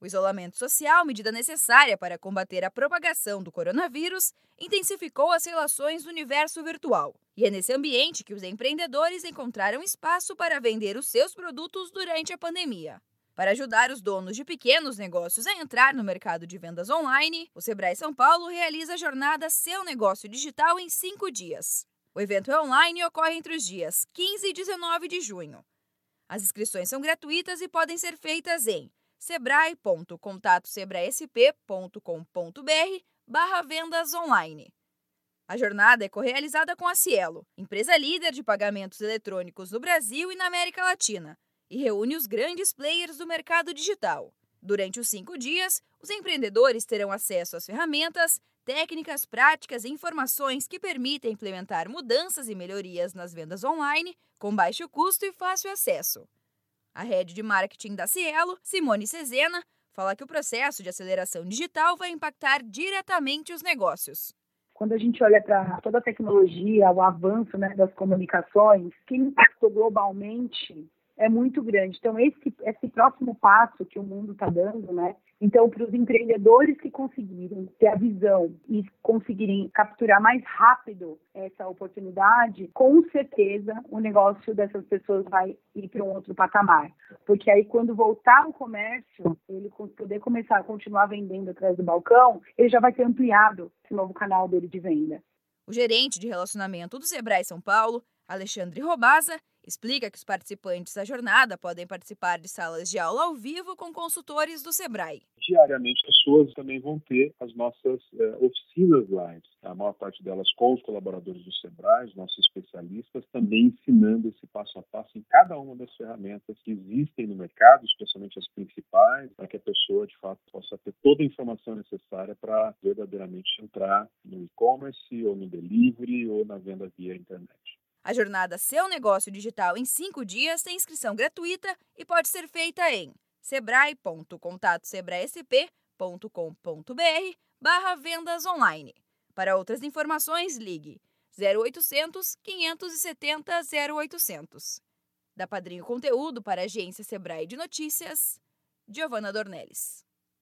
O isolamento social, medida necessária para combater a propagação do coronavírus, intensificou as relações no universo virtual. E é nesse ambiente que os empreendedores encontraram espaço para vender os seus produtos durante a pandemia. Para ajudar os donos de pequenos negócios a entrar no mercado de vendas online, o Sebrae São Paulo realiza a jornada Seu Negócio Digital em cinco dias. O evento é online e ocorre entre os dias 15 e 19 de junho. As inscrições são gratuitas e podem ser feitas em sebrae.contatosebraesp.com.br barra vendas online. A jornada é correalizada com a Cielo, empresa líder de pagamentos eletrônicos no Brasil e na América Latina, e reúne os grandes players do mercado digital. Durante os cinco dias, os empreendedores terão acesso às ferramentas, técnicas, práticas e informações que permitem implementar mudanças e melhorias nas vendas online com baixo custo e fácil acesso. A rede de marketing da Cielo, Simone Cezena, fala que o processo de aceleração digital vai impactar diretamente os negócios. Quando a gente olha para toda a tecnologia, o avanço né, das comunicações, que impactou globalmente é muito grande. Então, esse, esse próximo passo que o mundo está dando, né? Então, para os empreendedores que conseguirem ter a visão e conseguirem capturar mais rápido essa oportunidade, com certeza o negócio dessas pessoas vai ir para um outro patamar. Porque aí, quando voltar o comércio, ele poder começar a continuar vendendo atrás do balcão, ele já vai ter ampliado esse novo canal dele de venda. O gerente de relacionamento do Sebrae São Paulo, Alexandre Robaza, explica que os participantes da jornada podem participar de salas de aula ao vivo com consultores do Sebrae. Diariamente, pessoas também vão ter as nossas eh, oficinas live, a maior parte delas com os colaboradores do Sebrae, os nossos especialistas, também ensinando esse passo a passo em cada uma das ferramentas que existem no mercado, especialmente as principais, para que a pessoa, de fato, possa ter toda a informação necessária para verdadeiramente entrar no e-commerce ou no delivery ou na venda via internet. A jornada Seu Negócio Digital em 5 dias tem inscrição gratuita e pode ser feita em sebrae.contatosebraesp.com.br barra vendas online. Para outras informações, ligue 0800 570 0800. Da Padrinho Conteúdo para a agência Sebrae de Notícias, Giovana Dornelles.